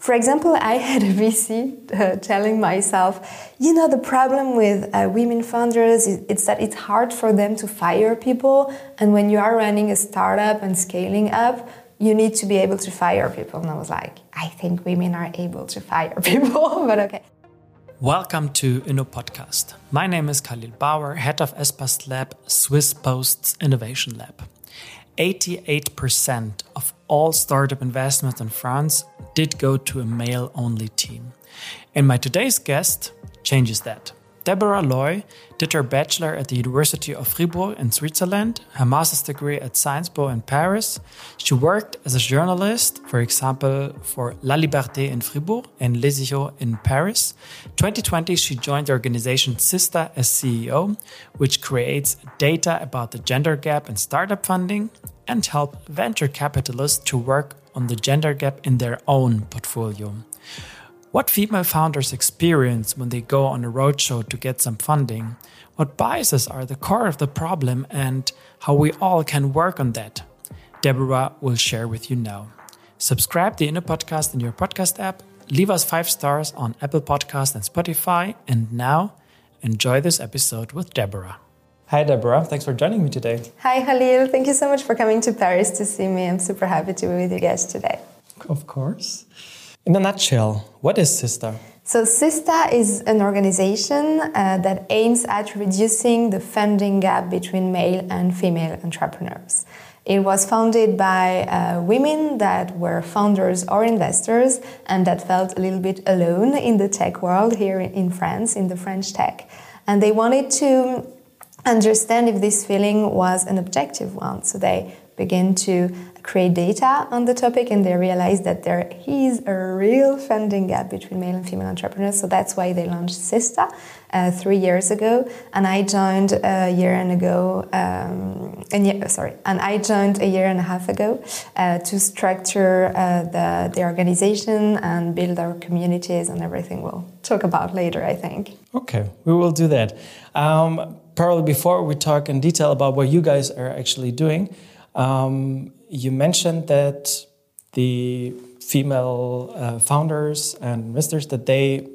For example, I had a VC uh, telling myself, you know, the problem with uh, women founders is it's that it's hard for them to fire people. And when you are running a startup and scaling up, you need to be able to fire people. And I was like, I think women are able to fire people, but okay. Welcome to Inno Podcast. My name is Khalil Bauer, head of Espace Lab, Swiss Post's Innovation Lab. 88% of all startup investments in France did go to a male only team. And my today's guest changes that. Deborah Loye did her bachelor at the University of Fribourg in Switzerland, her master's degree at Sciences Po in Paris. She worked as a journalist, for example, for La Liberté in Fribourg and Les Echos in Paris. 2020, she joined the organization Sista as CEO, which creates data about the gender gap in startup funding and help venture capitalists to work on the gender gap in their own portfolio. What female founders experience when they go on a roadshow to get some funding, what biases are the core of the problem, and how we all can work on that. Deborah will share with you now. Subscribe the Inno Podcast in your podcast app, leave us five stars on Apple Podcast and Spotify, and now enjoy this episode with Deborah. Hi, Deborah. Thanks for joining me today. Hi, Khalil. Thank you so much for coming to Paris to see me. I'm super happy to be with you guys today. Of course. In a nutshell, what is Sista? So, Sista is an organization uh, that aims at reducing the funding gap between male and female entrepreneurs. It was founded by uh, women that were founders or investors and that felt a little bit alone in the tech world here in France, in the French tech. And they wanted to understand if this feeling was an objective one. So they began to create data on the topic and they realized that there is a real funding gap between male and female entrepreneurs. So that's why they launched Sista uh, three years ago. And I joined a year and ago, um, and yeah, sorry, and I joined a year and a half ago uh, to structure uh, the, the organization and build our communities and everything we'll talk about later, I think. Okay, we will do that. Um, probably before we talk in detail about what you guys are actually doing, um, you mentioned that the female uh, founders and investors that they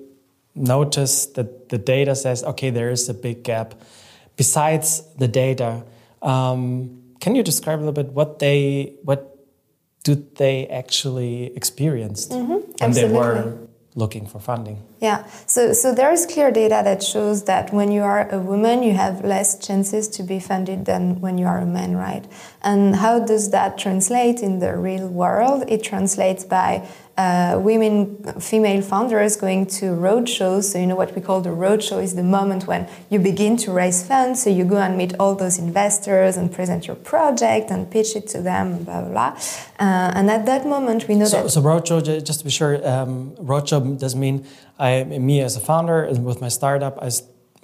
notice that the data says okay there is a big gap besides the data um, can you describe a little bit what they what do they actually experienced mm -hmm. when Absolutely. they were looking for funding yeah, so, so there is clear data that shows that when you are a woman, you have less chances to be funded than when you are a man, right? And how does that translate in the real world? It translates by uh, women, female founders going to roadshows. So, you know, what we call the roadshow is the moment when you begin to raise funds. So, you go and meet all those investors and present your project and pitch it to them, blah, blah, blah. Uh, and at that moment, we know so, that. So, roadshow, just to be sure, um, roadshow does mean I, me as a founder and with my startup, I,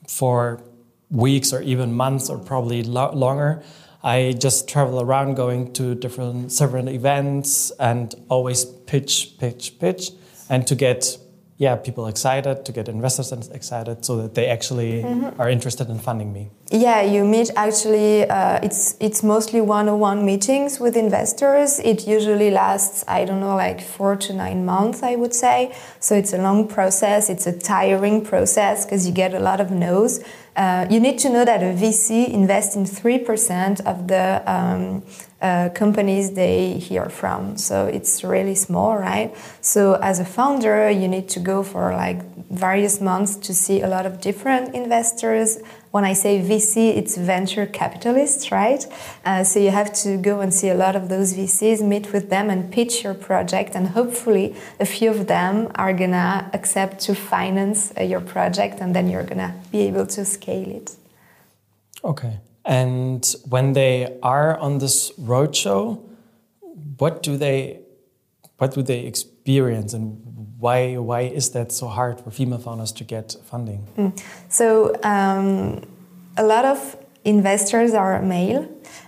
for weeks or even months or probably lo longer, I just travel around going to different several events and always pitch, pitch, pitch, and to get yeah people excited, to get investors excited, so that they actually mm -hmm. are interested in funding me. Yeah, you meet actually. Uh, it's it's mostly one-on-one meetings with investors. It usually lasts I don't know like four to nine months, I would say. So it's a long process. It's a tiring process because you get a lot of no's. Uh, you need to know that a VC invests in 3% of the um, uh, companies they hear from. So it's really small, right? So as a founder, you need to go for like various months to see a lot of different investors, when I say VC, it's venture capitalists, right? Uh, so you have to go and see a lot of those VCs, meet with them, and pitch your project. And hopefully, a few of them are gonna accept to finance uh, your project, and then you're gonna be able to scale it. Okay. And when they are on this roadshow, what do they, what do they experience, and why why is that so hard for female founders to get funding? Mm. So um, a lot of investors are male.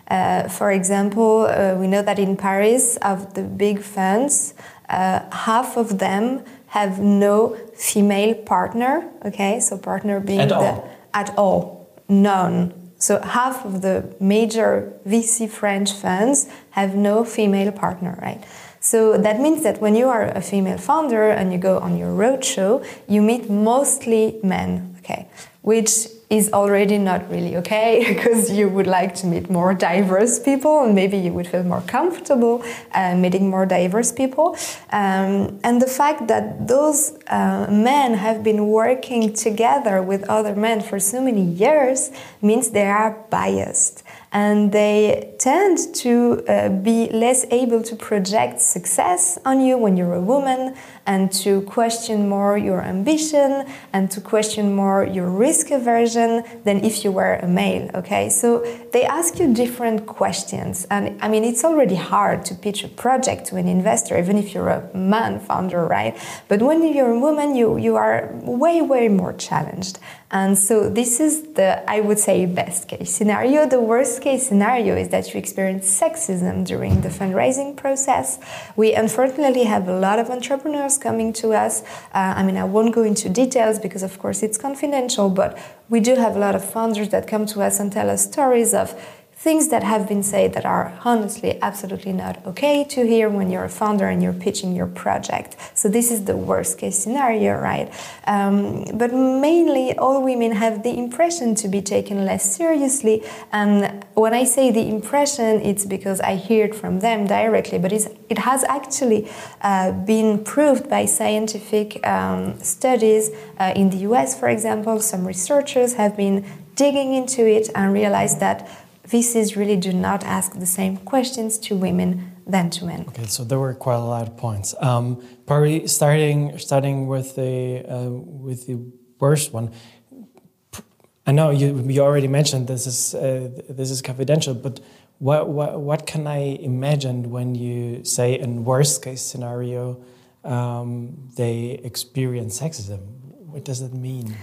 Uh, for example, uh, we know that in Paris, of the big funds, uh, half of them have no female partner. Okay, so partner being at the all. at all none. So half of the major VC French funds have no female partner, right? So that means that when you are a female founder and you go on your roadshow, you meet mostly men, okay, which is already not really okay because you would like to meet more diverse people and maybe you would feel more comfortable uh, meeting more diverse people. Um, and the fact that those uh, men have been working together with other men for so many years means they are biased and they tend to uh, be less able to project success on you when you're a woman and to question more your ambition and to question more your risk aversion than if you were a male okay? So they ask you different questions. And i mean it's already hard to pitch a project to an investor even if you're a man founder right? But when you're a woman you you are way way more challenged and so this is the, I would say, best case scenario. The worst case scenario is that you experience sexism during the fundraising process. We unfortunately have a lot of entrepreneurs coming to us. Uh, I mean, I won't go into details because, of course, it's confidential, but we do have a lot of founders that come to us and tell us stories of things that have been said that are honestly absolutely not okay to hear when you're a founder and you're pitching your project. So this is the worst case scenario, right? Um, but mainly, all women have the impression to be taken less seriously. And when I say the impression, it's because I hear it from them directly. But it has actually uh, been proved by scientific um, studies uh, in the U.S., for example. Some researchers have been digging into it and realized that VCs really do not ask the same questions to women than to men. Okay, so there were quite a lot of points. Um, probably starting starting with the uh, with the worst one. I know you, you already mentioned this is uh, this is confidential, but what, what what can I imagine when you say in worst case scenario um, they experience sexism? What does that mean?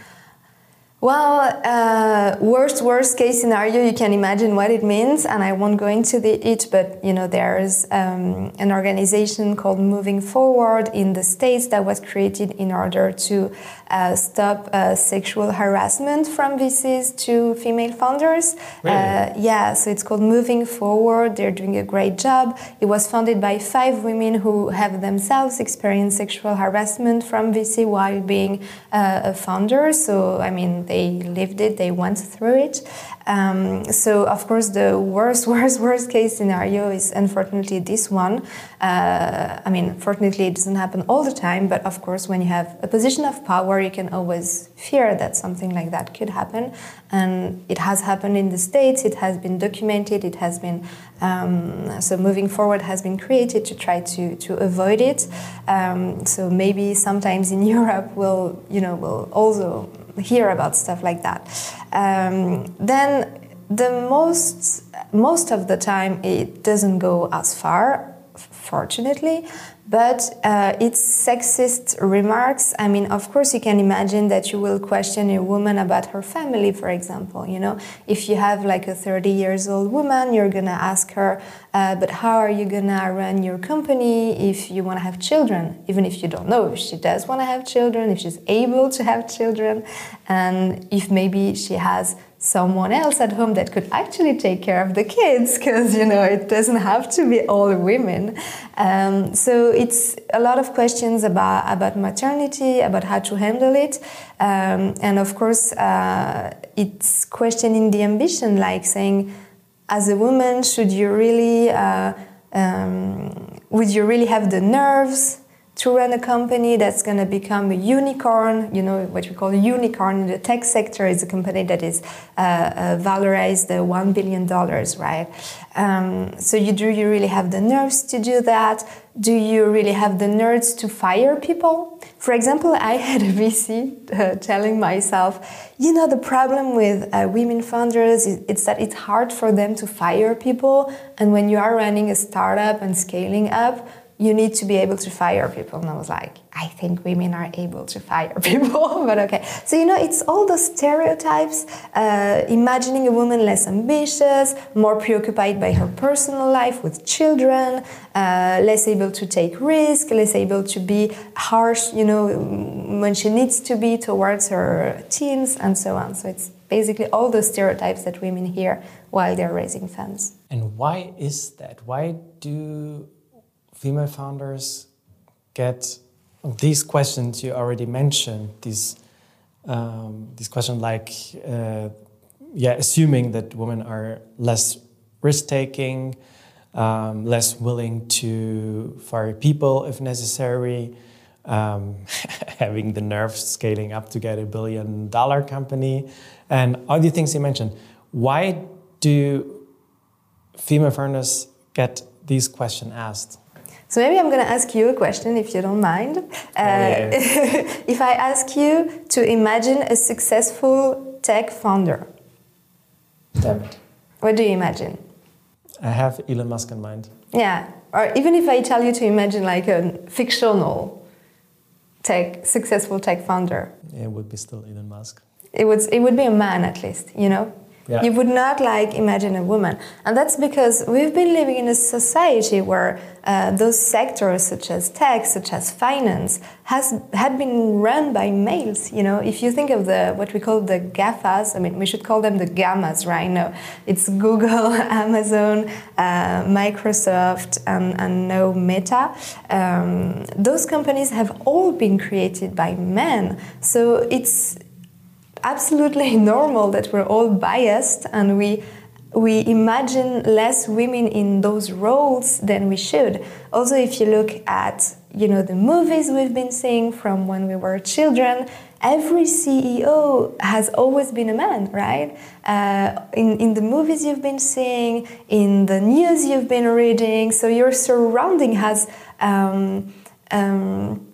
Well, uh, worst worst case scenario, you can imagine what it means, and I won't go into the, it. But you know, there's um, an organization called Moving Forward in the states that was created in order to uh, stop uh, sexual harassment from VCs to female founders. Really? Uh, yeah, so it's called Moving Forward. They're doing a great job. It was founded by five women who have themselves experienced sexual harassment from VC while being uh, a founder. So I mean they lived it, they went through it. Um, so, of course, the worst, worst, worst case scenario is unfortunately this one. Uh, I mean, fortunately, it doesn't happen all the time, but of course, when you have a position of power, you can always fear that something like that could happen. And it has happened in the States, it has been documented, it has been, um, so moving forward has been created to try to, to avoid it. Um, so maybe sometimes in Europe we'll, you know, we'll also hear about stuff like that. Um, then the most most of the time it doesn't go as far, fortunately, but uh, it's sexist remarks. I mean, of course, you can imagine that you will question a woman about her family, for example. You know, if you have like a 30 years old woman, you're gonna ask her, uh, but how are you gonna run your company if you wanna have children? Even if you don't know if she does wanna have children, if she's able to have children, and if maybe she has someone else at home that could actually take care of the kids because you know it doesn't have to be all women. Um, so it's a lot of questions about about maternity about how to handle it. Um, and of course uh, it's questioning the ambition like saying as a woman should you really uh, um, would you really have the nerves to run a company that's going to become a unicorn. You know, what we call a unicorn in the tech sector is a company that is uh, uh, valorized uh, $1 billion, right? Um, so you do you really have the nerves to do that? Do you really have the nerves to fire people? For example, I had a VC uh, telling myself, you know, the problem with uh, women founders is it's that it's hard for them to fire people. And when you are running a startup and scaling up, you need to be able to fire people. And I was like, I think women are able to fire people, but okay. So, you know, it's all those stereotypes, uh, imagining a woman less ambitious, more preoccupied by her personal life with children, uh, less able to take risk, less able to be harsh, you know, when she needs to be towards her teams and so on. So it's basically all those stereotypes that women hear while they're raising funds. And why is that? Why do female founders get these questions you already mentioned, these um, these questions like, uh, yeah, assuming that women are less risk taking, um, less willing to fire people if necessary, um, having the nerve scaling up to get a billion dollar company, and all the things you mentioned. Why do female founders get these questions asked? So maybe I'm going to ask you a question, if you don't mind. Uh, Oh, yeah. if I ask you to imagine a successful tech founder, Damn it. what do you imagine? I have Elon Musk in mind. Yeah, or even if I tell you to imagine like a fictional tech successful tech founder, it would be still Elon Musk. it would it would be a man at least, you know. Yeah. You would not like imagine a woman, and that's because we've been living in a society where uh, those sectors, such as tech, such as finance, has had been run by males. You know, if you think of the what we call the GAFAs, I mean, we should call them the gammas, right? No, it's Google, Amazon, uh, Microsoft, and, and Meta. Um, those companies have all been created by men, so it's absolutely normal that we're all biased and we we imagine less women in those roles than we should. Also, if you look at you know the movies we've been seeing from when we were children, every CEO has always been a man, right? Uh, in in the movies you've been seeing, in the news you've been reading, so your surrounding has. Um, um,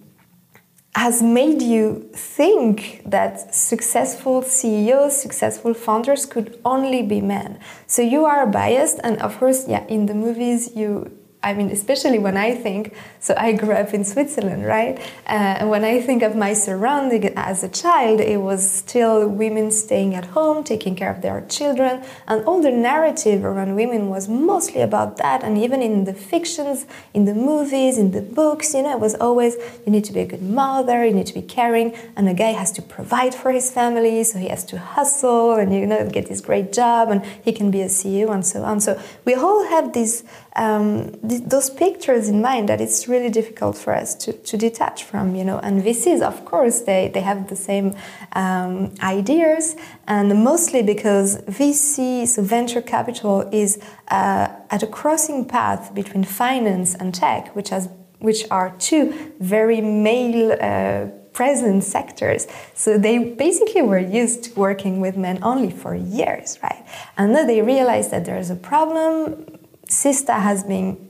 has made you think that successful CEOs, successful founders could only be men. So you are biased, and of course, yeah, in the movies, you. I mean, especially when I think, so I grew up in Switzerland, right? Uh, and when I think of my surrounding as a child, it was still women staying at home, taking care of their children, and all the narrative around women was mostly about that. And even in the fictions, in the movies, in the books, you know, it was always you need to be a good mother, you need to be caring, and a guy has to provide for his family, so he has to hustle and you know get this great job, and he can be a CEO and so on. So we all have these um, th- those pictures in mind that it's really difficult for us to, to detach from, you know. And VCs, of course, they, they have the same um, ideas, and mostly because VC, so venture capital, is uh, at a crossing path between finance and tech, which has which are two very male. Uh, present sectors. So they basically were used to working with men only for years, right? And then they realized that there is a problem. Sista has been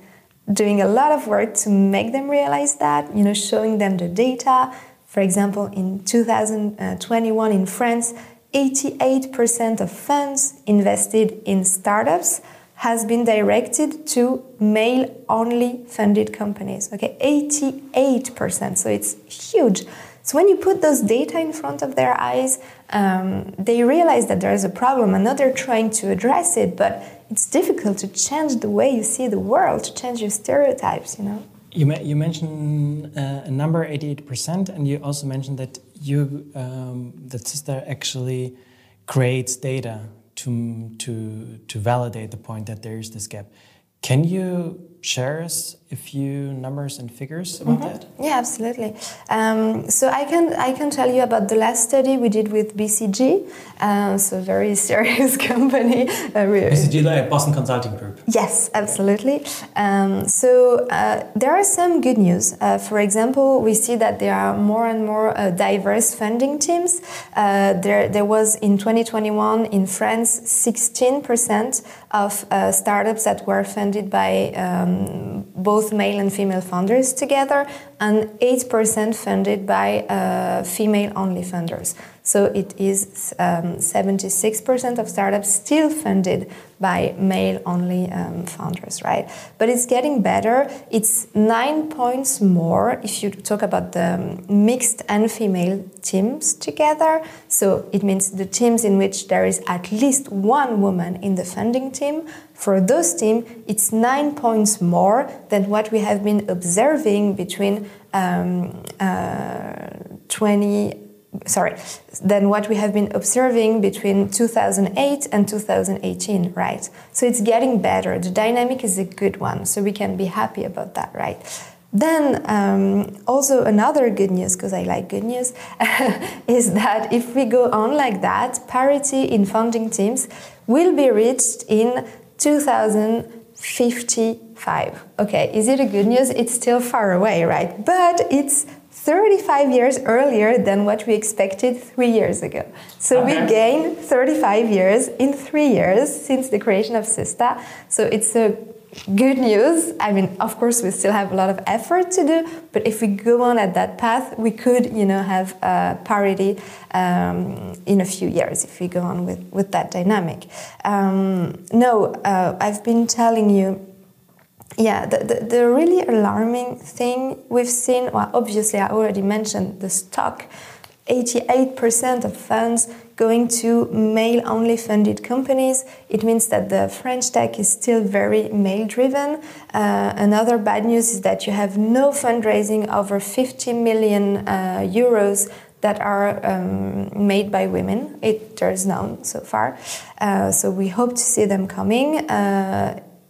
doing a lot of work to make them realize that, you know, showing them the data. For example, in 2021 in France, 88% of funds invested in startups has been directed to male only funded companies. Okay, 88%. So it's huge. So when you put those data in front of their eyes, um, they realize that there is a problem and now they're trying to address it, but it's difficult to change the way you see the world, to change your stereotypes, you know? You, you mentioned uh, a number, 88%, and you also mentioned that you um, that Sista actually creates data to, to, to validate the point that there is this gap. Can you share us a few numbers and figures about that? Yeah, absolutely. Um, so I can I can tell you about the last study we did with BCG, um, so a very serious company. Uh, we- BCG, like Boston Consulting Group. Yes, absolutely. Um, so uh, there are some good news. Uh, for example, we see that there are more and more uh, diverse funding teams. Uh, there, there was in 2021 in France 16% of uh, startups that were funded by um, both male and female founders together, and 8% funded by uh, female only funders. So it is um, 76% of startups still funded by male only um, founders, right? But it's getting better. It's nine points more if you talk about the um, mixed and female teams together. So it means the teams in which there is at least one woman in the funding team. For those teams, it's nine points more than what we have been observing between um, uh, 20 sorry, than what we have been observing between 2008 and 2018, right? So it's getting better. The dynamic is a good one, so we can be happy about that, right? Then, um, also another good news, because I like good news, is that if we go on like that, parity in founding teams will be reached in 2055. Okay, is it a good news? It's still far away, right? But it's 35 years earlier than what we expected three years ago. So we gained 35 years in three years since the creation of Sista. So it's a good news. I mean, of course, we still have a lot of effort to do, but if we go on at that path, we could, you know, have parity um, in a few years if we go on with, with that dynamic. Um, no, uh, I've been telling you yeah, the, the, the, really alarming thing we've seen, well, obviously, I already mentioned the stock 88% of funds going to male only funded companies. It means that the French tech is still very male driven. Uh, another bad news is that you have no fundraising over 50 million uh, euros that are um, made by women. It, there's none so far. Uh, so we hope to see them coming.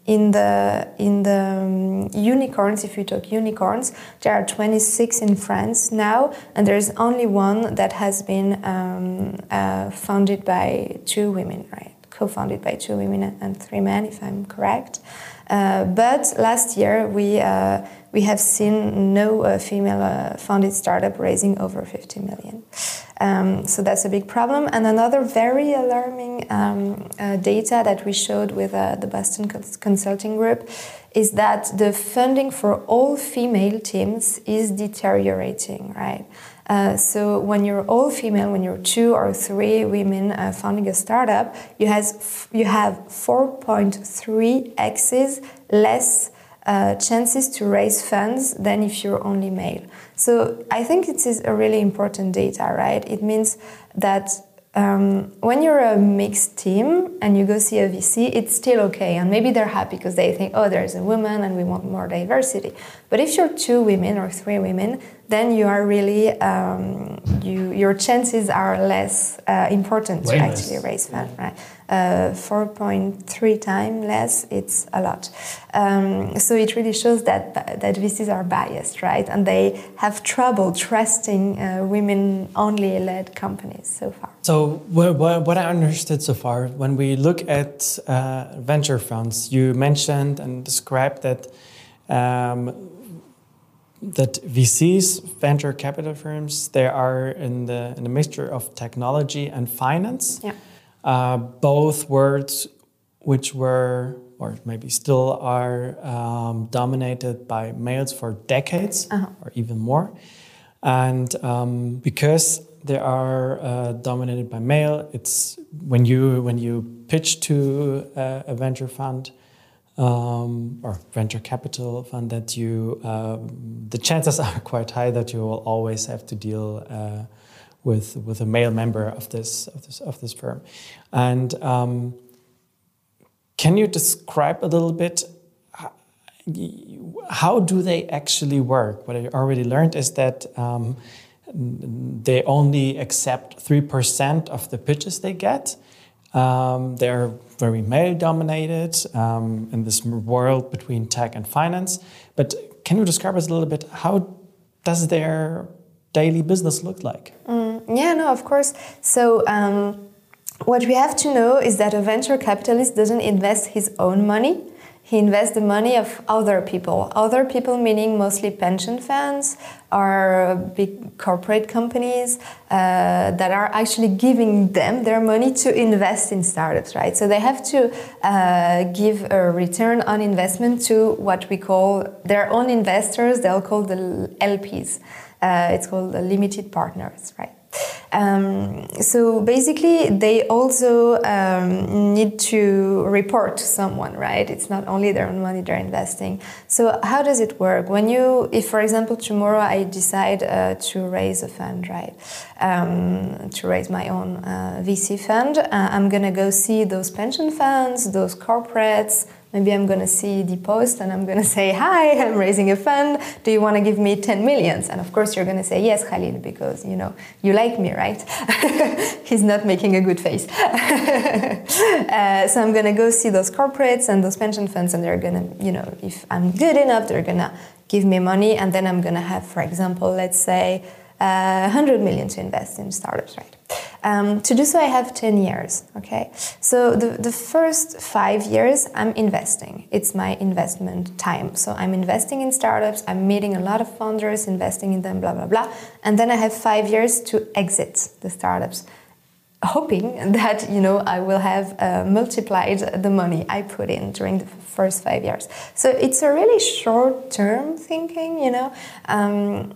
In the in the um, unicorns if you talk unicorns there are 26 in france now and there's only one that has been um, uh, founded by two women right? Co-founded by two women and three men if i'm correct. Uh, but last year we uh, we have seen no uh, female uh, founded startup raising over 50 million um, so that's a big problem. And another very alarming um, uh, data that we showed with uh, the Boston Consulting Group is that the funding for all female teams is deteriorating, right? Uh, so when you're all female, when you're two or three women uh, founding a startup, you has you have 4.3 x's less uh, chances to raise funds than if you're only male. So I think it is a really important data, right? It means that um, when you're a mixed team and you go see a VC, it's still okay. And maybe they're happy because they think, oh, there's a woman and we want more diversity. But if you're two women or three women, then you are really, um, you, your chances are less uh, important Way to less. actually raise funds, right? Uh, 4.3 times less, it's a lot. Um, so it really shows that that VCs are biased, right? And they have trouble trusting uh, women-only led companies so far. So what, what, I understood so far, when we look at uh, venture funds, you mentioned and described that um, that VCs, venture capital firms, they are in the in the mixture of technology and finance. Yeah uh, both words which were or maybe still are um, dominated by males for decades uh-huh. or even more. And um, because they are uh, dominated by male, it's when you when you pitch to a, a venture fund um, or venture capital fund that you um, the chances are quite high that you will always have to deal uh, with with a male member of this of this of this firm. And um, can you describe a little bit how do they actually work? What I already learned is that um, they only accept three percent of the pitches they get. Um, they're very male dominated um, in this world between tech and finance. But can you describe us a little bit how does their daily business look like? Mm, yeah, no, of course. So, um, what we have to know is that a venture capitalist doesn't invest his own money. He invests the money of other people. Other people meaning mostly pension funds or big corporate companies uh, that are actually giving them their money to invest in startups, right? So they have to uh, give a return on investment to what we call their own investors. They'll call the LPs. Uh, it's called the limited partners, right? Um, so basically, they also um, need to report to someone, right? It's not only their own money they're investing. So how does it work? When you, if for example tomorrow I decide uh, to raise a fund, right? Um, to raise my own uh, VC fund, uh, I'm gonna go see those pension funds, those corporates, Maybe I'm going to see the post and I'm going to say, Hi, I'm raising a fund. Do you want to give me 10 millions? And of course, you're going to say, Yes, Khalil, because you know, you like me, right? He's not making a good face. uh, so I'm going to go see those corporates and those pension funds, and they're going to, you know, if I'm good enough, they're going to give me money. And then I'm going to have, for example, let's say, uh, 100 million to invest in startups, right? Um, to do so, I have 10 years, okay? So the, the first five years, I'm investing. It's my investment time. So I'm investing in startups, I'm meeting a lot of founders, investing in them, blah, blah, blah. And then I have five years to exit the startups hoping that you know I will have uh, multiplied the money I put in during the first five years. So it's a really short term thinking, you know. Um,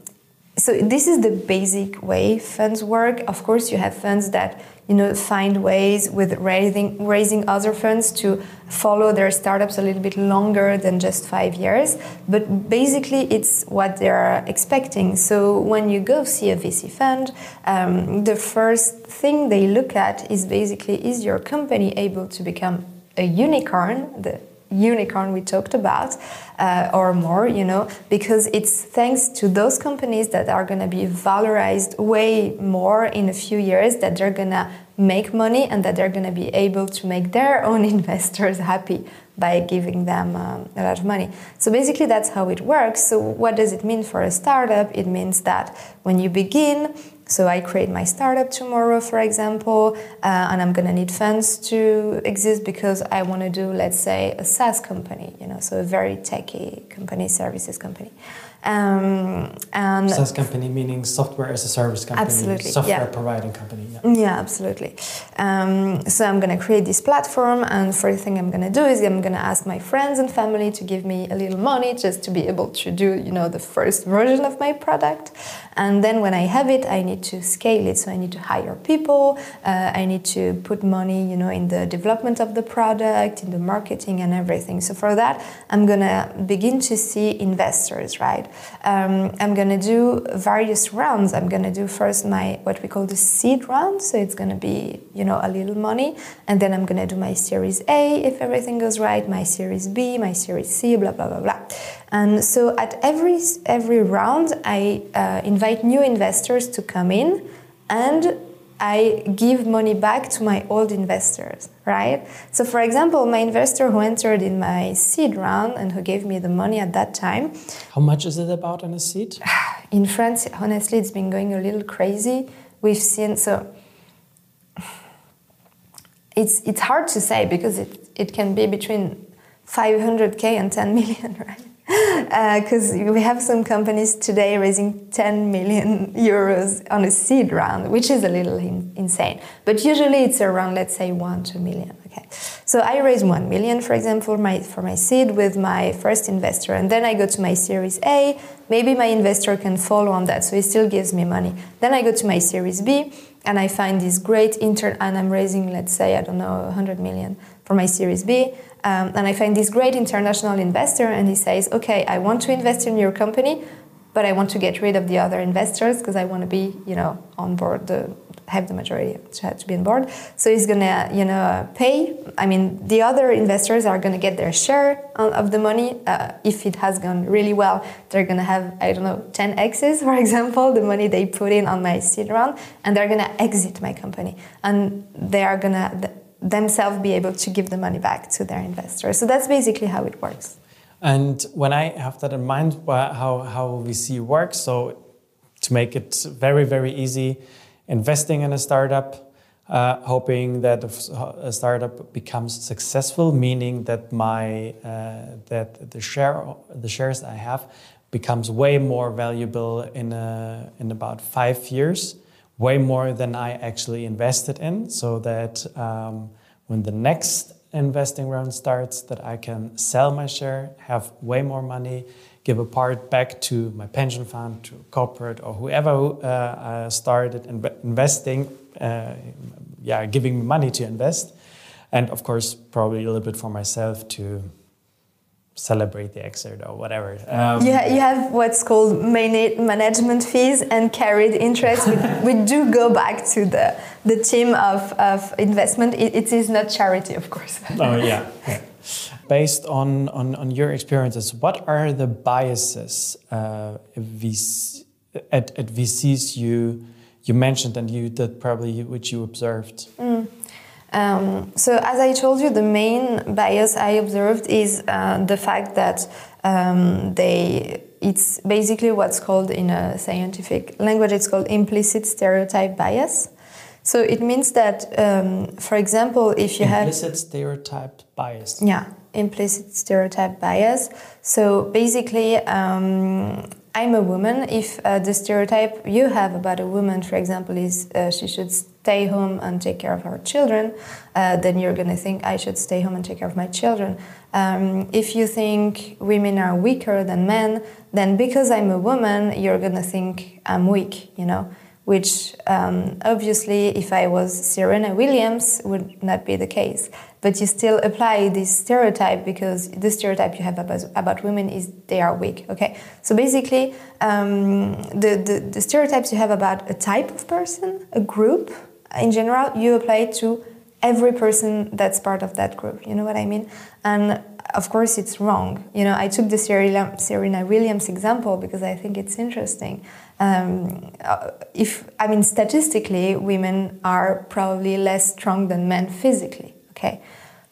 so this is the basic way funds work. Of course, you have funds that you know find ways with raising raising other funds to follow their startups a little bit longer than just five years. But basically, it's what they're expecting. So when you go see a VC fund, um, the first thing they look at is basically is your company able to become a unicorn, the unicorn we talked about uh, or more you know because it's thanks to those companies that are going to be valorized way more in a few years that they're going to make money and that they're going to be able to make their own investors happy by giving them um, a lot of money. So basically, that's how it works. So, what does it mean for a startup? It means that when you begin, so I create my startup tomorrow, for example, uh, and I'm gonna need funds to exist because I want to do, let's say, a SaaS company, you know, so a very techy company, services company. Um, and SaaS company meaning software as a service company, absolutely, software yeah. providing company. Yeah, yeah absolutely. Um, so I'm going to create this platform, and first thing I'm going to do is I'm going to ask my friends and family to give me a little money just to be able to do, you know, the first version of my product. And then when I have it, I need to scale it. So I need to hire people. Uh, I need to put money, you know, in the development of the product, in the marketing, and everything. So for that, I'm going to begin to see investors, right? Um, I'm gonna do various rounds. I'm gonna do first my what we call the seed round, so it's gonna be you know a little money, and then I'm gonna do my Series A if everything goes right, my Series B, my Series C, blah blah blah blah. And so at every every round, I uh, invite new investors to come in and I give money back to my old investors, right? So, for example, my investor who entered in my seed round and who gave me the money at that time. How much is it about on a seed? In France, honestly, it's been going a little crazy. We've seen, so it's, it's hard to say because it, it can be between 500k and 10 million, right? Because uh, we have some companies today raising 10 million euros on a seed round, which is a little in, insane. But usually it's around, let's say, one, two million. Okay, so I raise one million, for example, my for my seed with my first investor, and then I go to my Series A. Maybe my investor can follow on that, so he still gives me money. Then I go to my Series B, and I find this great intern, and I'm raising, let's say, I don't know, 100 million for my Series B. Um, and I find this great international investor, and he says, Okay, I want to invest in your company, but I want to get rid of the other investors because I want to be, you know, on board, the, have the majority to, have to be on board. So he's gonna, you know, pay. I mean, the other investors are gonna get their share of the money. Uh, if it has gone really well, they're gonna have, I don't know, 10 X's, for example, the money they put in on my seed round, and they're gonna exit my company, and they are gonna themselves be able to give the money back to their investors. So that's basically how it works. And when I have that in mind, how, how VC works, so to make it very, very easy, investing in a startup, uh, hoping that a startup becomes successful, meaning that my uh, that the share the shares I have becomes way more valuable in a, in about five years way more than I actually invested in, so that um, when the next investing round starts, that I can sell my share, have way more money, give a part back to my pension fund, to corporate, or whoever uh, uh, started investing, uh, yeah, giving me money to invest, and of course probably a little bit for myself to celebrate the exit or whatever. Um, you, you have what's called management fees and carried interest. we, we, do go back to the, the team of, of investment. It, it is not charity, of course. oh, yeah. yeah. Based on, on, on your experiences, what are the biases uh, VC, at, at VCs you, you mentioned and you that probably which you observed? Mm. Um, so, as I told you, the main bias I observed is uh, the fact that um, they it's basically what's called in a scientific language it's called implicit stereotype bias. So it means that um, for example if you implicit have implicit stereotype bias. Yeah implicit stereotype bias. So basically um, i'm a woman if uh, the stereotype you have about a woman for example is uh, she should stay home and take care of her children uh, then you're going to think i should stay home and take care of my children um, if you think women are weaker than men, then because I'm a woman, you're gonna think I'm weak, you know. Which um, obviously, if I was Serena Williams, would not be the case. But you still apply this stereotype because the stereotype you have about, about women is they are weak. Okay, so basically, um, the, the the stereotypes you have about a type of person, a group in general, you apply to every person that's part of that group. You know what I mean? And of course, it's wrong. You know, I took the Serena Williams example because I think it's interesting. Um, uh, if I mean, statistically, women are probably less strong than men physically. Okay,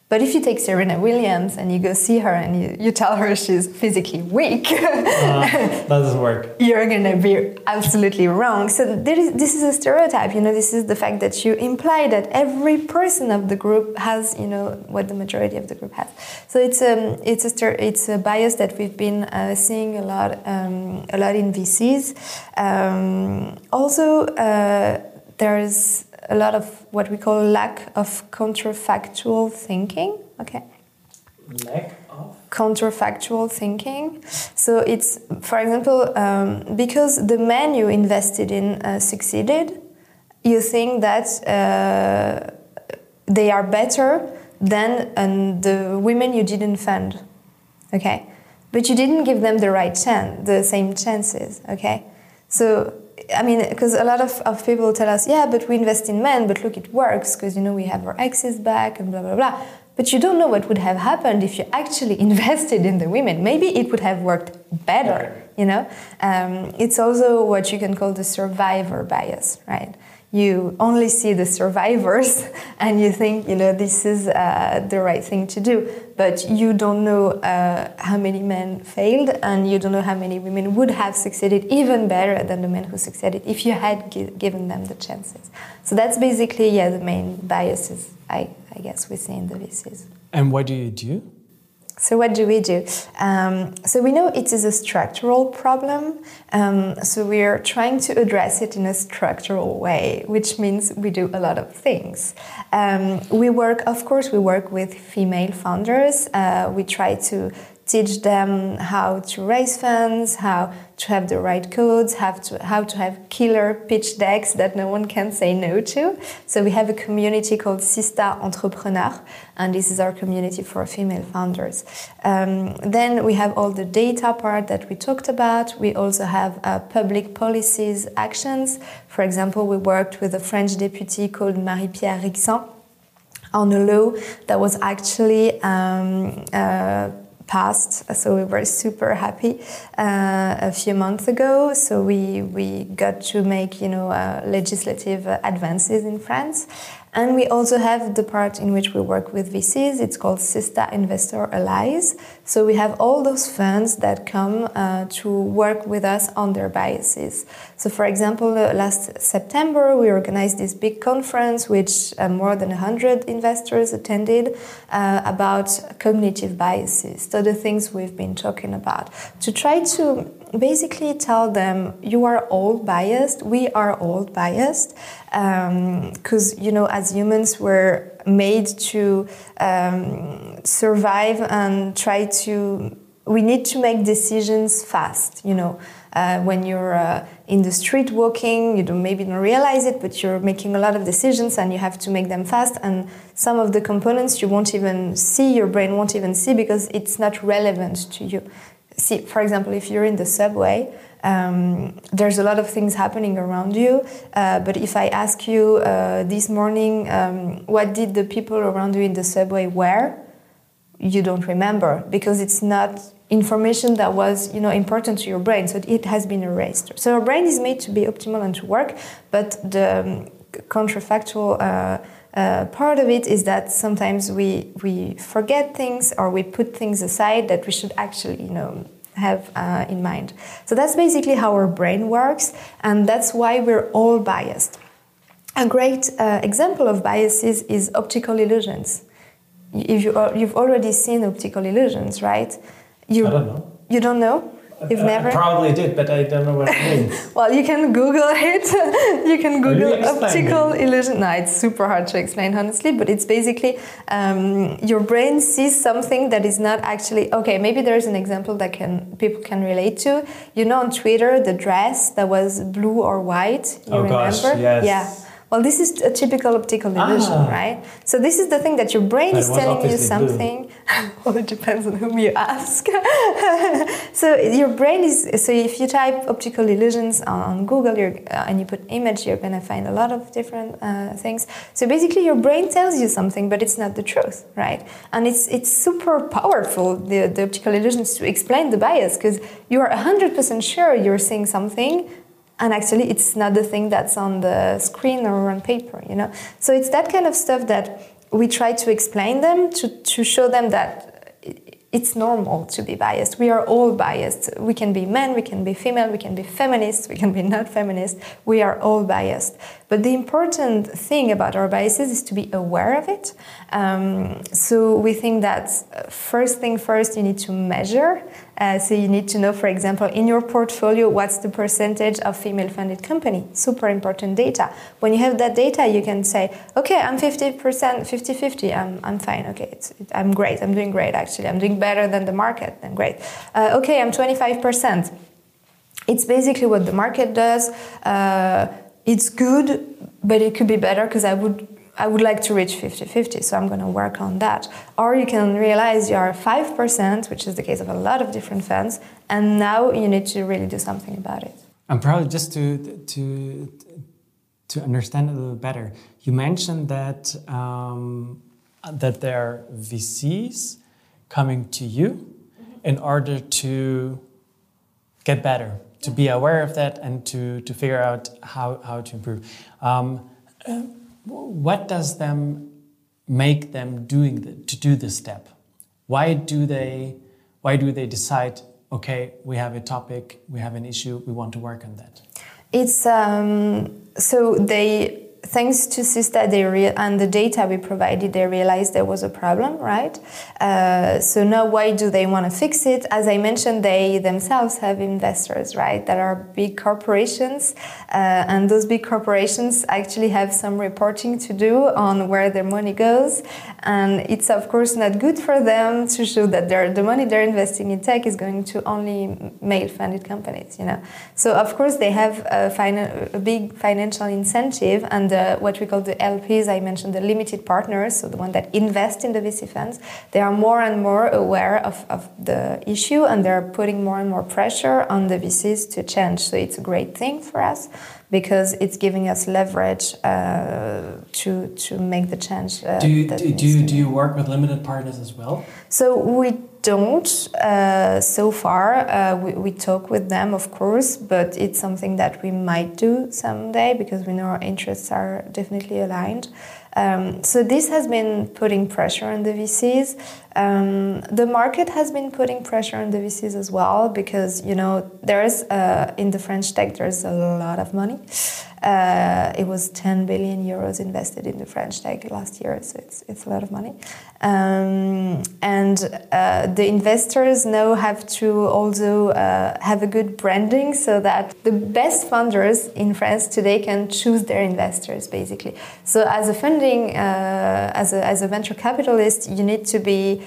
but if you take Serena Williams and you go see her and you, you tell her she's physically weak, uh, that doesn't work. You're gonna be absolutely wrong. So is, this is a stereotype. You know, this is the fact that you imply that every person of the group has, you know, what the majority of the group has. So it's a um, it's a it's a bias that we've been uh, seeing a lot um, a lot in VCs. Um, also, uh, there's a lot of what we call lack of counterfactual thinking. Okay. Lack of counterfactual thinking. So it's, for example, um, because the man you invested in uh, succeeded, you think that uh, they are better than um, the women you didn't fund. Okay, but you didn't give them the right chance, the same chances. Okay, so I mean, because a lot of, of people tell us, yeah, but we invest in men, but look, it works because, you know, we have our exes back and blah, blah, blah. But you don't know what would have happened if you actually invested in the women. Maybe it would have worked better, you know? Um, it's also what you can call the survivor bias, right? You only see the survivors and you think you know this is uh, the right thing to do. But you don't know uh, how many men failed and you don't know how many women would have succeeded even better than the men who succeeded if you had gi given them the chances. So that's basically yeah the main biases i, I guess we see in the vcs and what do you do so what do we do? Um, so we know it is a structural problem. Um, so we are trying to address it in a structural way, which means we do a lot of things. Um, we work, of course, we work with female founders. Uh, we try to teach them how to raise funds, how to have the right codes, how to, how to have killer pitch decks that no one can say no to. So we have a community called Sista Entrepreneur, and this is our community for female founders. Um, then we have all the data part that we talked about. We also have uh, public policies actions. For example, we worked with a French deputy called Marie-Pierre Rixain on a law that was actually um, uh, passed. So we were super happy uh, a few months ago. So we, we got to make you know uh, legislative advances in France. And we also have the part in which we work with VCs. It's called Sista Investor Allies. So we have all those funds that come uh, to work with us on their biases. So, for example, uh, last September we organized this big conference, which uh, more than 100 investors attended, uh, about cognitive biases. So, the things we've been talking about to try to basically tell them you are all biased. We are all biased. Because um, you know as humans we're made to um, survive and try to we need to make decisions fast you know. Uh, when you're uh, in the street walking you don't maybe don't realize it but you're making a lot of decisions and you have to make them fast. And some of the components you won't even see your brain won't even see because it's not relevant to you see, for example, if you're in the subway, um, there's a lot of things happening around you. Uh, but if I ask you uh, this morning, um, what did the people around you in the subway wear? you don't remember because it's not information that was you know important to your brain so it has been erased so our brain is made to be optimal and to work but the um, counterfactual uh, uh, part of it is that sometimes we we forget things or we put things aside that we should actually you know have uh, in mind so that's basically how our brain works and that's why we're all biased a great uh, example of biases is optical illusions if you, you've already seen optical illusions right you, I don't know. You don't know? You've I, never? I probably did, but I don't know what it means. well, you can Google it. you can Google optical illusion. No, it's super hard to explain, honestly, but it's basically um, your brain sees something that is not actually okay. Maybe there's an example that can people can relate to. You know, on Twitter, the dress that was blue or white. You oh remember? gosh, yes. Yeah well, this is a typical optical illusion, ah. right? So this is the thing that your brain but is telling you something. well, it depends on whom you ask. so your brain is. So if you type optical illusions on, Google uh, and you put image, you're going to find a lot of different uh, things. So basically, your brain tells you something, but it's not the truth, right? And it's it's super powerful the, the optical illusions to explain the bias because you are hundred percent sure you're seeing something and actually it's not the thing that's on the screen or on paper you know so it's that kind of stuff that we try to explain them to, to show them that it's normal to be biased. We are all biased. We can be men, we can be female, we can be feminists, we can be not feminist. We are all biased. But the important thing about our biases is to be aware of it. Um, so we think that first thing first, you need to measure. Uh, so you need to know, for example, in your portfolio, what's the percentage of female-funded company? Super important data. When you have that data, you can say, okay, I'm 50%, 50-50, I'm, I'm fine, okay, it, I'm great, I'm doing great actually, I'm doing better than the market, then great. Uh, okay, I'm 25%. It's basically what the market does. Uh, it's good, but it could be better because I would I would like to reach 50-50, so I'm going to work on that. Or you can realize you are 5%, which is the case of a lot of different fans, and now you need to really do something about it. And probably just to to to understand a little better, you mentioned that um, that there are VCs coming to you in order to get better to be aware of that and to, to figure out how, how to improve. Um, what does them make them doing the, to do this step? Why do they why do they decide? Okay, we have a topic, we have an issue, we want to work on that. It's um, so they thanks to Sista they re- and the data we provided, they realized there was a problem, right? Uh, so now, why do they want to fix it? As I mentioned, they themselves have investors, right? That are big corporations, uh, and those big corporations actually have some reporting to do on where their money goes, and it's of course not good for them to show that the money they're investing in tech is going to only male-funded companies, you know. So of course they have a, fina- a big financial incentive and the, what we call the LPs, I mentioned the limited partners, so the one that invest in the VC funds, they are more and more aware of, of the issue and they're putting more and more pressure on the VCs to change. So it's a great thing for us because it's giving us leverage uh, to to make the change. Uh, do you do, do you, do you work with limited partners as well? So we don't uh, so far. Uh, we, we, talk with them, of course, but it's something that we might do someday because we know our interests are definitely aligned. Um, so this has been putting pressure on the VCs. Um, the market has been putting pressure on the VCs as well because you know there is uh, in the French tech there's a lot of money. Uh, it was 10 billion euros invested in the French tech last year, so it's, it's a lot of money. Um, and uh, the investors now have to also uh, have a good branding so that the best funders in France today can choose their investors, basically. So, as a funding, uh, as, a, as a venture capitalist, you need to be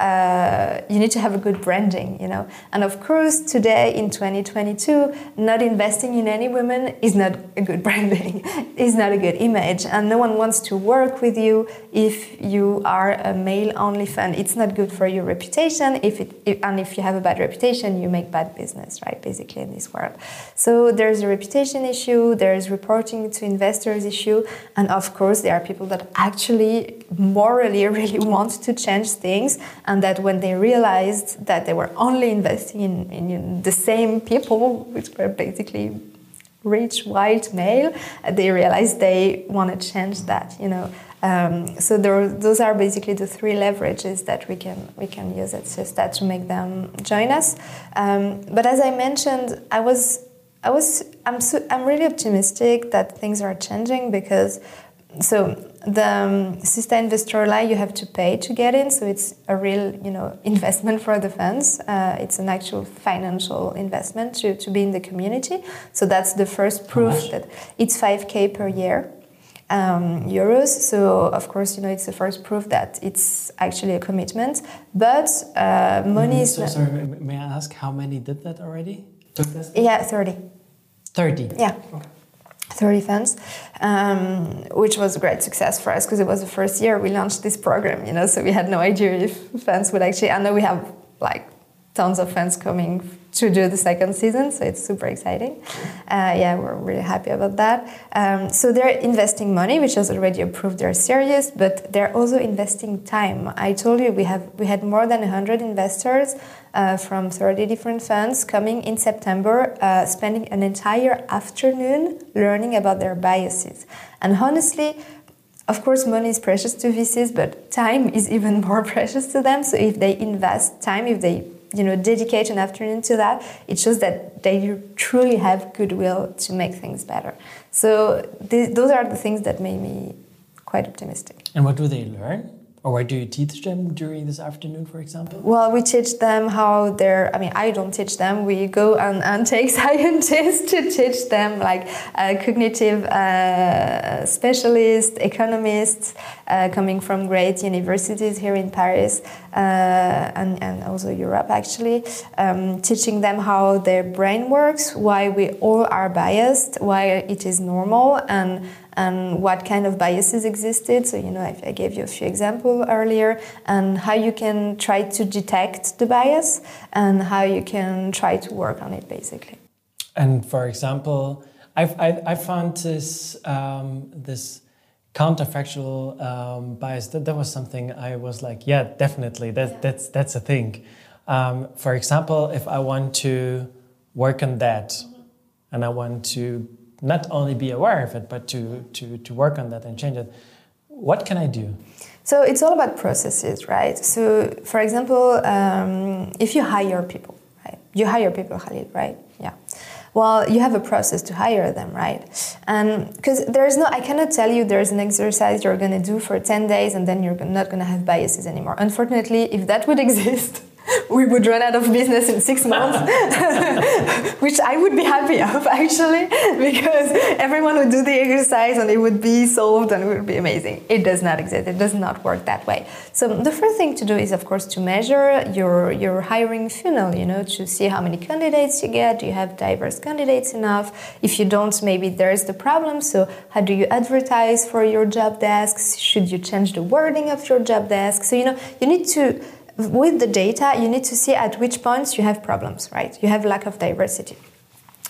uh, you need to have a good branding, you know. And of course, today in 2022, not investing in any women is not a good branding, is not a good image, and no one wants to work with you if you are a male-only fund. It's not good for your reputation. If it if, and if you have a bad reputation, you make bad business, right? Basically, in this world. So there's a reputation issue. There's reporting to investors issue, and of course, there are people that actually morally really want to change things, and that when they realized that they were only investing in, in the same people, which were basically rich white male, they realized they want to change that. You know, um, so there, those are basically the three leverages that we can we can use at Sista to make them join us. Um, but as I mentioned, I was I was I'm so, I'm really optimistic that things are changing because so the um, Sista Investor Line you have to pay to get in, so it's a real you know investment for the funds. Uh, it's an actual financial investment to, to be in the community. So that's the first proof that it's 5k per year um, euros. So of course, you know, it's the first proof that it's actually a commitment. But uh, money mm, is. So, sorry, may I ask how many did that already? Yeah, thirty. Thirty. Yeah. Okay. 30 fans, um, which was a great success for us because it was the first year we launched this program, you know, so we had no idea if fans would actually, I know we have like tons of fans coming to do the second season, so it's super exciting. Uh, yeah, we're really happy about that. Um, so they're investing money, which is already approved. They're serious, but they're also investing time. I told you we have we had more than 100 investors uh, from 30 different funds coming in September, uh, spending an entire afternoon learning about their biases. And honestly, of course, money is precious to VCs, but time is even more precious to them. So if they invest time, if they you know dedicate an afternoon to that it shows that they truly have goodwill to make things better. So th those are the things that made me quite optimistic. And what do they learn or what do you teach them during this afternoon, for example? Well, we teach them how they're, I mean, I don't teach them. We go and, and take scientists to teach them, like uh, cognitive uh, specialists, economists uh, coming from great universities here in Paris uh, and, and also Europe, actually, um, teaching them how their brain works, why we all are biased, why it is normal, and and what kind of biases existed. So, you know, I, I gave you a few examples earlier, and how you can try to detect the bias and how you can try to work on it, basically. And for example, I've, I, I found this, um, this counterfactual um, bias, that, that was something I was like, yeah, definitely, that, yeah. that's, that's a thing. Um, for example, if I want to work on that mm -hmm. and I want to not only be aware of it, but to, to, to work on that and change it. What can I do? So it's all about processes, right? So, for example, um, if you hire people, right? You hire people, Khalil, right? Yeah. Well, you have a process to hire them, right? And because there's no, I cannot tell you there's an exercise you're going to do for 10 days and then you're not going to have biases anymore. Unfortunately, if that would exist, we would run out of business in six months, which I would be happy of actually, because everyone would do the exercise and it would be solved and it would be amazing. It does not exist. It does not work that way. So the first thing to do is, of course, to measure your your hiring funnel. You know, to see how many candidates you get. Do you have diverse candidates enough? If you don't, maybe there's the problem. So how do you advertise for your job desks? Should you change the wording of your job desk? So you know, you need to with the data, you need to see at which points you have problems, right? You have lack of diversity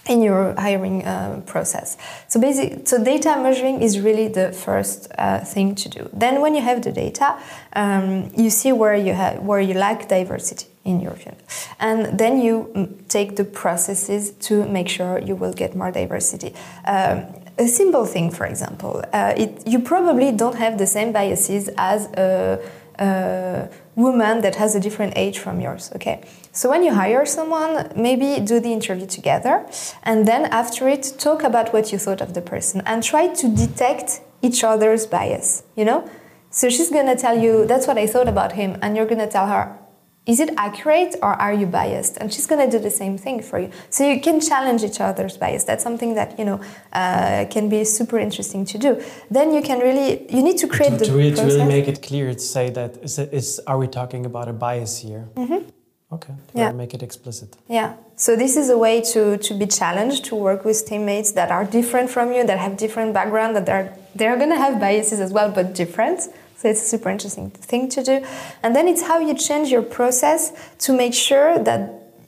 in your hiring uh, process. So basic, so data measuring is really the first uh, thing to do. Then when you have the data, um, you see where you have where you lack diversity in your field, and then you mm, take the processes to make sure you will get more diversity. Um, a simple thing, for example, uh, it, you probably don't have the same biases as a uh, woman that has a different age from yours. Okay, so when you hire someone, maybe do the interview together, and then after it, talk about what you thought of the person and try to detect each other's bias. You know, so she's gonna tell you that's what I thought about him, and you're gonna tell her is it accurate or are you biased? And she's going to do the same thing for you. So you can challenge each other's bias. That's something that you know uh, can be super interesting to do. Then you can really you need to create to, the to, really, to really make it clear to say that is, is are we talking about a bias here? Mm-hmm. okay. Yeah. make it explicit. Yeah. So this is a way to to be challenged to work with teammates that are different from you that have different background that they're they're going to have biases as well but different so it's a super interesting thing to do. And then it's how you change your process to make sure that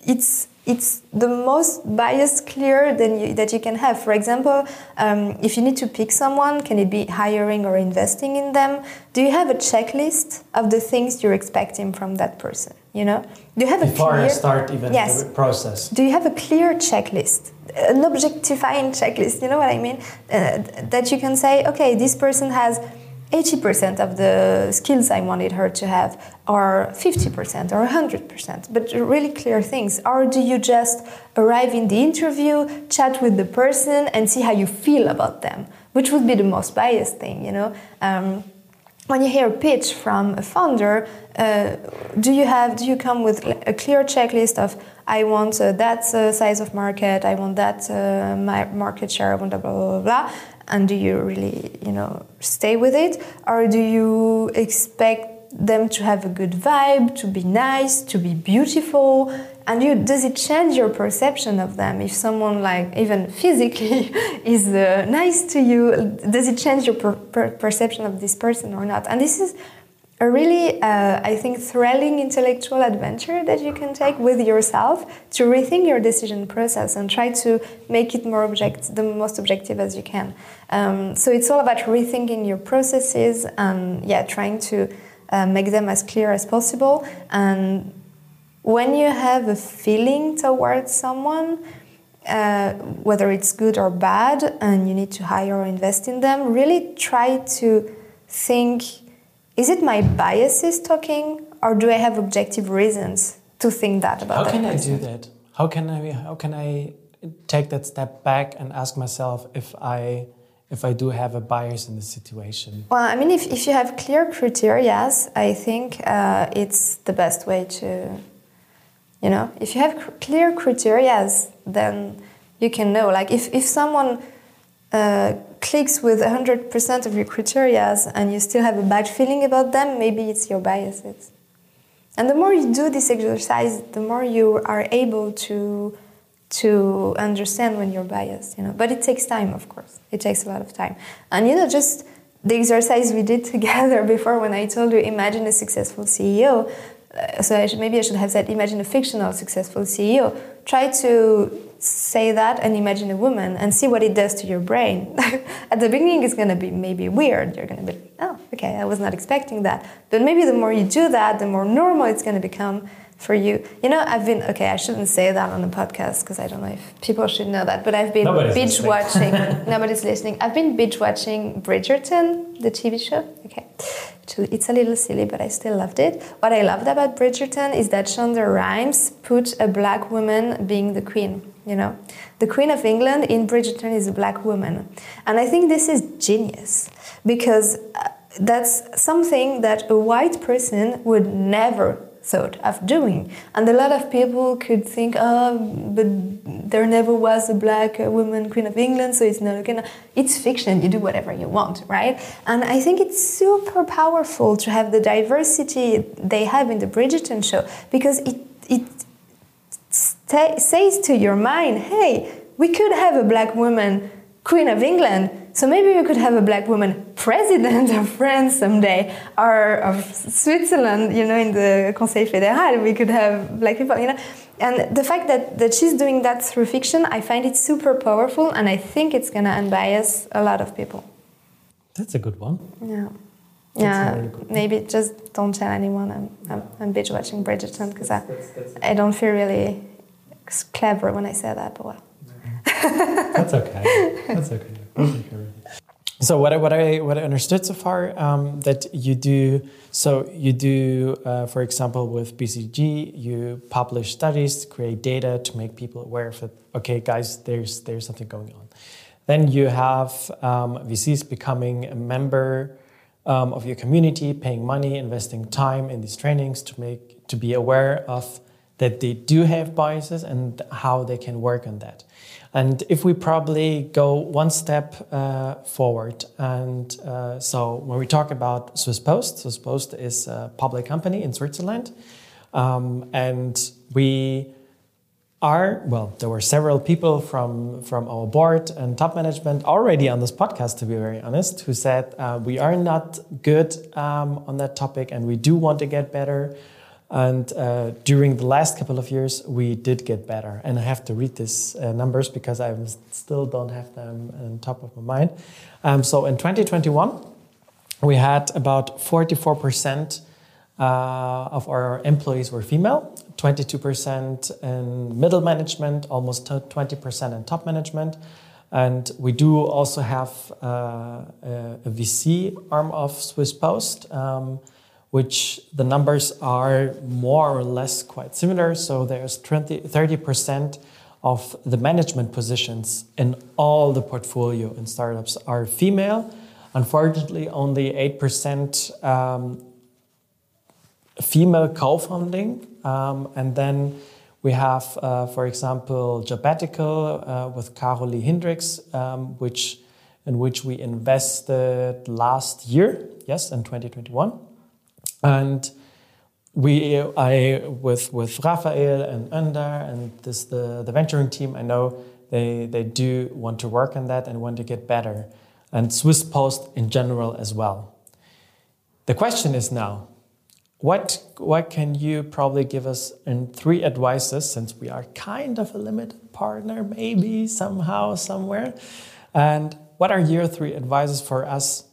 it's it's the most bias clear than you, that you can have. For example, um, if you need to pick someone, can it be hiring or investing in them? Do you have a checklist of the things you're expecting from that person? You know, do you have before a clear, I start even yes. the process? Do you have a clear checklist, an objectifying checklist? You know what I mean? Uh, that you can say, okay, this person has 80% of the skills I wanted her to have, are 50% or 100%, but really clear things. Or do you just arrive in the interview, chat with the person, and see how you feel about them, which would be the most biased thing, you know? Um, when you hear a pitch from a founder, uh, do you have do you come with a clear checklist of I want uh, that uh, size of market, I want that uh, my market share, I want blah blah blah blah, and do you really you know stay with it? Or do you expect them to have a good vibe to be nice to be beautiful? And you does it change your perception of them? If someone like even physically is uh, nice to you does it change your per per perception of this person or not? And this is a really, uh, I think, thrilling intellectual adventure that you can take with yourself to rethink your decision process and try to make it more object, the most objective as you can. Um, so it's all about rethinking your processes and yeah, trying to uh, make them as clear as possible. And when you have a feeling towards someone, uh, whether it's good or bad, and you need to hire or invest in them, really try to think is it my biases talking or do I have objective reasons to think that about how that can person? I do that? How can I how can I take that step back and ask myself if I if I do have a bias in the situation? Well, I mean, if, if you have clear criteria, I think uh, it's the best way to, you know, if you have clear criteria, then you can know. Like, if, if someone uh, clicks with 100% of your criteria and you still have a bad feeling about them, maybe it's your biases. And the more you do this exercise, the more you are able to to understand when you're biased, you know. But it takes time, of course. It takes a lot of time. And you know, just the exercise we did together before when I told you imagine a successful CEO. Uh, so I should, maybe I should have said imagine a fictional successful CEO. Try to say that and imagine a woman and see what it does to your brain. At the beginning, it's going to be maybe weird. You're going to be, oh, okay, I was not expecting that. But maybe the more you do that, the more normal it's going to become for you. You know, I've been, okay, I shouldn't say that on the podcast because I don't know if people should know that, but I've been Nobody's binge listening. watching, nobody's listening. I've been binge watching Bridgerton, the TV show. Okay. It's a little silly, but I still loved it. What I loved about Bridgerton is that Shonda Rhimes put a black woman being the queen. You know, the Queen of England in Bridgerton is a black woman, and I think this is genius because uh, that's something that a white person would never thought of doing. And a lot of people could think, oh, but there never was a black woman Queen of England, so it's not okay. It's fiction, you do whatever you want, right? And I think it's super powerful to have the diversity they have in the Bridgerton show because it, it says to your mind, hey, we could have a black woman Queen of England. So maybe we could have a black woman president of France someday, or of Switzerland, you know, in the Conseil Fédéral, we could have black people, you know. And the fact that, that she's doing that through fiction, I find it super powerful, and I think it's going to unbias a lot of people. That's a good one. Yeah. That's yeah, really one. maybe just don't tell anyone I'm, I'm, I'm binge watching Bridgerton because I, I don't feel really clever when I say that, but well. That's okay. That's okay. So what I, what I what I understood so far um, that you do so you do uh, for example with BCG you publish studies create data to make people aware of it okay guys there's there's something going on then you have um, VCs becoming a member um, of your community paying money investing time in these trainings to make to be aware of that they do have biases and how they can work on that and if we probably go one step uh, forward, and uh, so when we talk about Swiss Post, Swiss Post is a public company in Switzerland, um, and we are well. There were several people from from our board and top management already on this podcast, to be very honest, who said uh, we are not good um, on that topic, and we do want to get better. And uh, during the last couple of years, we did get better. And I have to read these uh, numbers because I still don't have them on top of my mind. Um, so in 2021, we had about 44% uh, of our employees were female, 22% in middle management, almost 20% in top management. And we do also have uh, a, a, VC arm of Swiss Post. Um, which the numbers are more or less quite similar. So there's 20, 30% of the management positions in all the portfolio in startups are female. Unfortunately, only 8% um, female co-founding. Um, and then we have, uh, for example, Jobbatical uh, with Karoli Hindriks, um, which, in which we invested last year, yes, in 2021. And we, I, with, with Raphael and Under and this, the, the venturing team, I know they, they do want to work on that and want to get better. And Swiss Post in general as well. The question is now, what, what can you probably give us in three advices, since we are kind of a limited partner, maybe somehow, somewhere? And what are your three advices for us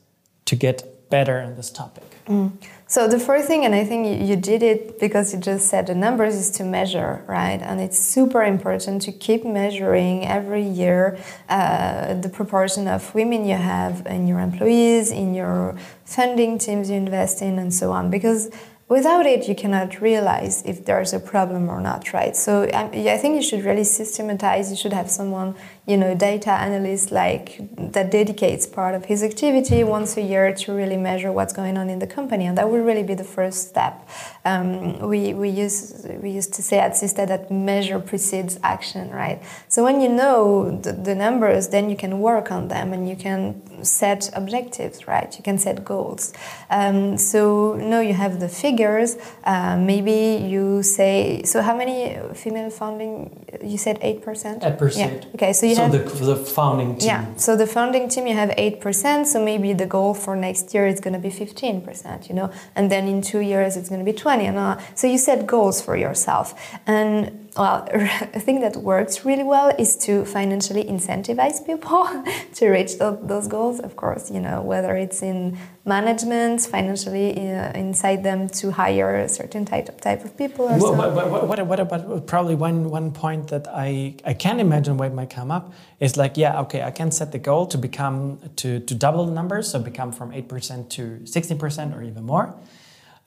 to get better in this topic? Mm. So the first thing, and I think you did it because you just said the numbers, is to measure, right? And it's super important to keep measuring every year uh, the proportion of women you have in your employees, in your funding teams you invest in, and so on. Because without it you cannot realize if there's a problem or not right so um, i think you should really systematize you should have someone you know data analyst like that dedicates part of his activity once a year to really measure what's going on in the company. And that would really be the first step. Um, we, we, use, we used to say at Sista that measure precedes action right? So when you know the, the numbers then you can work on them and you can set objectives right? You can set goals. Um, so now you have the figures. Uh, maybe you say so how many female founding you said 8% 8% yeah. okay so you you so have the, the founding team. Yeah. So the founding team, you have eight percent. So maybe the goal for next year is going to be fifteen percent. You know, and then in two years it's going to be twenty. And uh, so you set goals for yourself. And well, a thing that works really well is to financially incentivize people to reach those, those goals. Of course, you know whether it's in management, financially uh, inside them to hire a certain type of, type of people. Or what, what, what, what, what about probably one, one point that I, I can imagine what might come up is like, yeah, okay, I can set the goal to become, to, to double the numbers, so become from 8% to 16% or even more.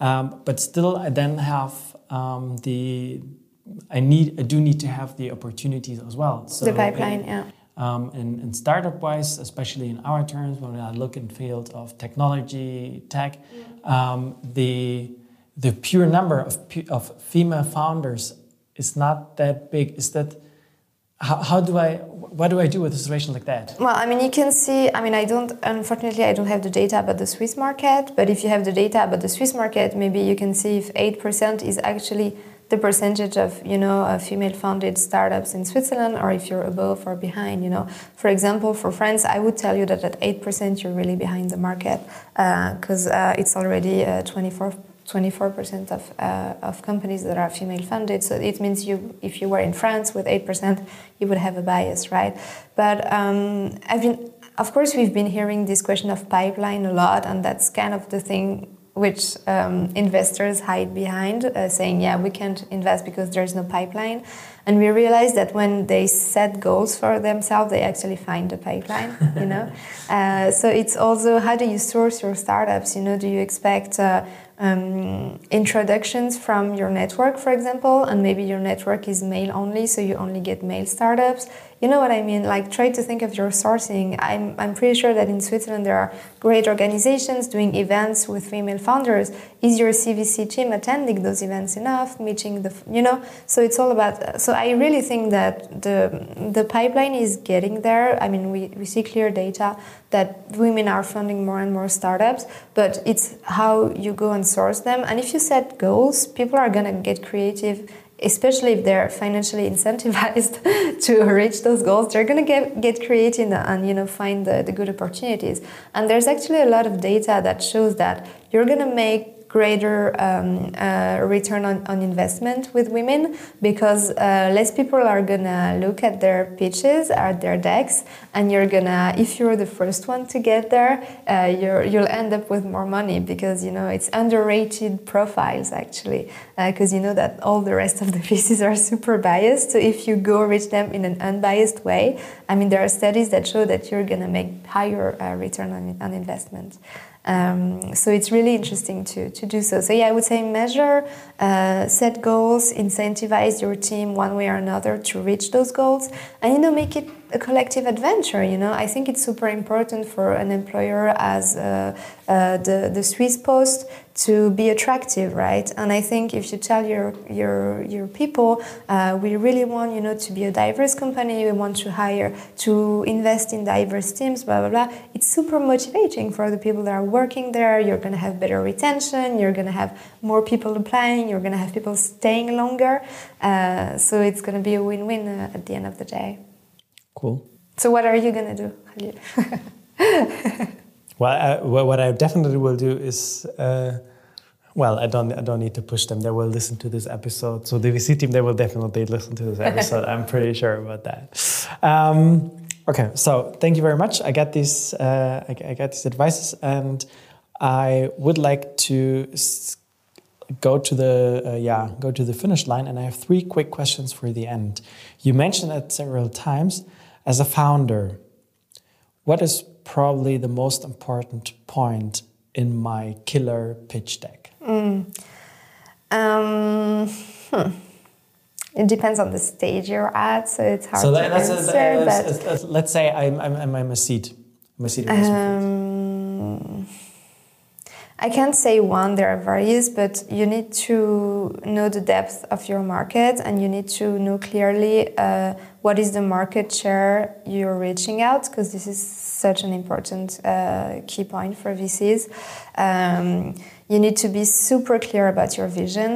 Um, but still, I then have um, the, I need, I do need to have the opportunities as well. So the pipeline, yeah um, and, and startup wise, especially in our terms, when I look in field of technology, tech, um, the the pure number of, of female founders is not that big. Is that how, how do I what do I do with a situation like that? Well, I mean, you can see. I mean, I don't. Unfortunately, I don't have the data about the Swiss market. But if you have the data about the Swiss market, maybe you can see if eight percent is actually the percentage of you know uh, female-founded startups in Switzerland, or if you're above or behind. You know, for example, for France, I would tell you that at eight percent you're really behind the market because uh, uh, it's already 24. 24% of, uh, of companies that are female funded. So it means you, if you were in France with 8%, you would have a bias, right? But um, I've been, of course, we've been hearing this question of pipeline a lot, and that's kind of the thing which um, investors hide behind, uh, saying, yeah, we can't invest because there's no pipeline. And we realize that when they set goals for themselves, they actually find the pipeline, you know? Uh, so it's also how do you source your startups? You know, do you expect uh, um, introductions from your network, for example, and maybe your network is male only, so you only get male startups? You know what I mean? Like, try to think of your sourcing. I'm, I'm pretty sure that in Switzerland there are great organizations doing events with female founders. Is your CVC team attending those events enough? Meeting the, you know? So it's all about. So I really think that the the pipeline is getting there. I mean, we, we see clear data that women are funding more and more startups, but it's how you go and source them. And if you set goals, people are gonna get creative especially if they're financially incentivized to reach those goals, they're going to get, get creative and you know find the, the good opportunities. And there's actually a lot of data that shows that you're going to make greater um, uh, return on, on investment with women because uh, less people are gonna look at their pitches, at their decks, and you're gonna, if you're the first one to get there, uh, you're, you'll end up with more money because you know it's underrated profiles actually, because uh, you know that all the rest of the pieces are super biased. So if you go reach them in an unbiased way, I mean there are studies that show that you're gonna make higher uh, return on, on investment. Um, so it's really interesting to, to do so. So yeah, I would say measure, uh, set goals, incentivize your team one way or another to reach those goals, and you know make it a collective adventure. You know, I think it's super important for an employer as uh, uh, the the Swiss Post to be attractive, right? And I think if you tell your your your people, uh, we really want you know to be a diverse company, we want to hire, to invest in diverse teams, blah blah blah. It's super motivating for the people that are working there. You're going to have better retention. You're going to have more people applying. You're going to have people staying longer. Uh, so it's going to be a win-win uh, at the end of the day. Cool. So what are you going to do, Khalil? Well, uh, well, what I definitely will do is, uh, well, I don't, I don't need to push them. They will listen to this episode. So the VC team, they will definitely listen to this episode. I'm pretty sure about that. Um, okay, so thank you very much. I got these, uh, I, I got these advices, and I would like to go to the uh, yeah go to the finish line and i have three quick questions for the end you mentioned it several times as a founder what is probably the most important point in my killer pitch deck? Mm. Um, hmm. It depends on the stage you're at, so it's hard so to answer. Let's, let's, let's, say I'm, I'm, I'm a seed. I'm a seed um, I can't say one, there are various, but you need to know the depth of your market and you need to know clearly uh, what is the market share you're reaching out, because this is such an important uh, key point for VCs. Um, you need to be super clear about your vision.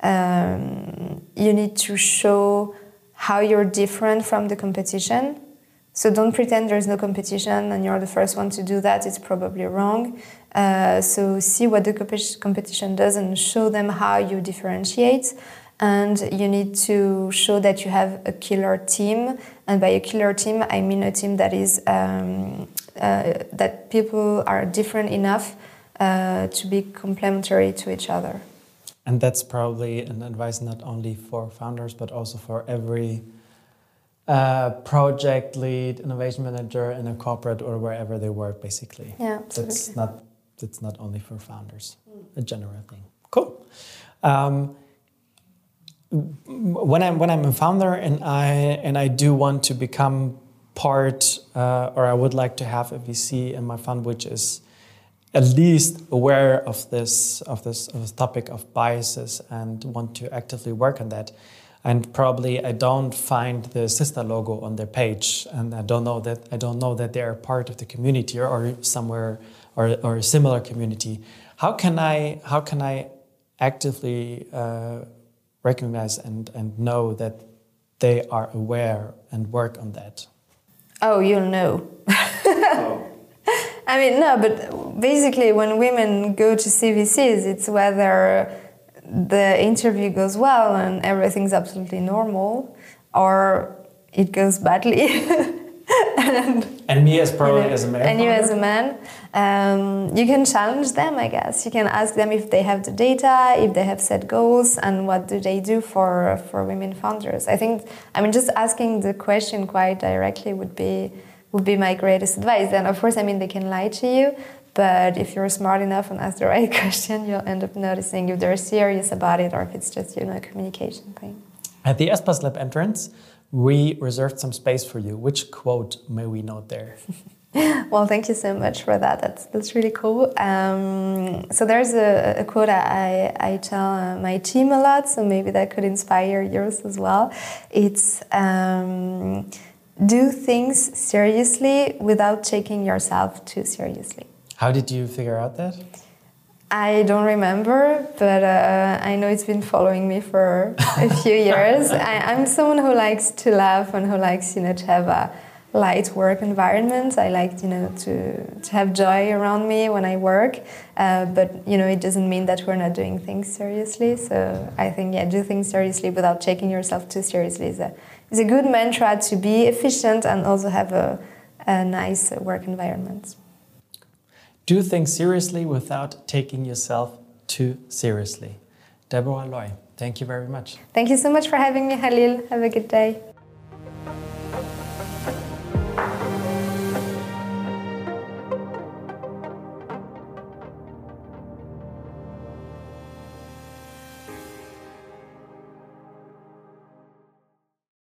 Um, you need to show how you're different from the competition. So don't pretend there's no competition and you're the first one to do that. It's probably wrong. Uh, so see what the competition does and show them how you differentiate. And you need to show that you have a killer team. And by a killer team, I mean a team that is um, uh, that people are different enough uh, to be complementary to each other. And that's probably an advice not only for founders but also for every uh, project lead, innovation manager in a corporate or wherever they work, basically. Yeah, absolutely. That's not it's not only for founders, a general thing. Cool. Um, when I'm when I'm a founder and I and I do want to become part, uh, or I would like to have a VC in my fund, which is at least aware of this of this of this topic of biases and want to actively work on that. And probably I don't find the Sista logo on their page, and I don't know that I don't know that they are part of the community or, or somewhere or, or a similar community. How can I how can I actively uh, recognize and, and know that they are aware and work on that? Oh, you'll know. oh. I mean, no, but basically, when women go to CVCs, it's whether the interview goes well and everything's absolutely normal, or it goes badly. and, and, me as probably you know, as a man. And you as a man. Um, you can challenge them, I guess. You can ask them if they have the data, if they have set goals, and what do they do for for women founders. I think, I mean, just asking the question quite directly would be would be my greatest advice. And of course, I mean, they can lie to you, but if you're smart enough and ask the right question, you'll end up noticing if they're serious about it or if it's just you know a communication thing. At the Espas Lab entrance, we reserved some space for you. Which quote may we note there? well, thank you so much for that. That's that's really cool. Um, so there's a, a, quote I, I tell uh, my team a lot, so maybe that could inspire yours as well. It's um, do things seriously without taking yourself too seriously. How did you figure out that? I don't remember, but uh, I know it's been following me for a few years. I, am someone who likes to laugh and who likes, you know, to have a light work environment. I like, you know, to, to have joy around me when I work. Uh, but, you know, it doesn't mean that we're not doing things seriously. So I think, yeah, do things seriously without taking yourself too seriously is a, is a good mantra to be efficient and also have a, a nice work environment. Do things seriously without taking yourself too seriously. Deborah Loye, thank you very much. Thank you so much for having me, Halil. Have a good day.